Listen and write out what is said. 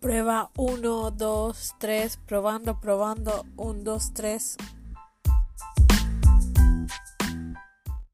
Prueba 1, 2, 3, probando, probando, 1, 2, 3.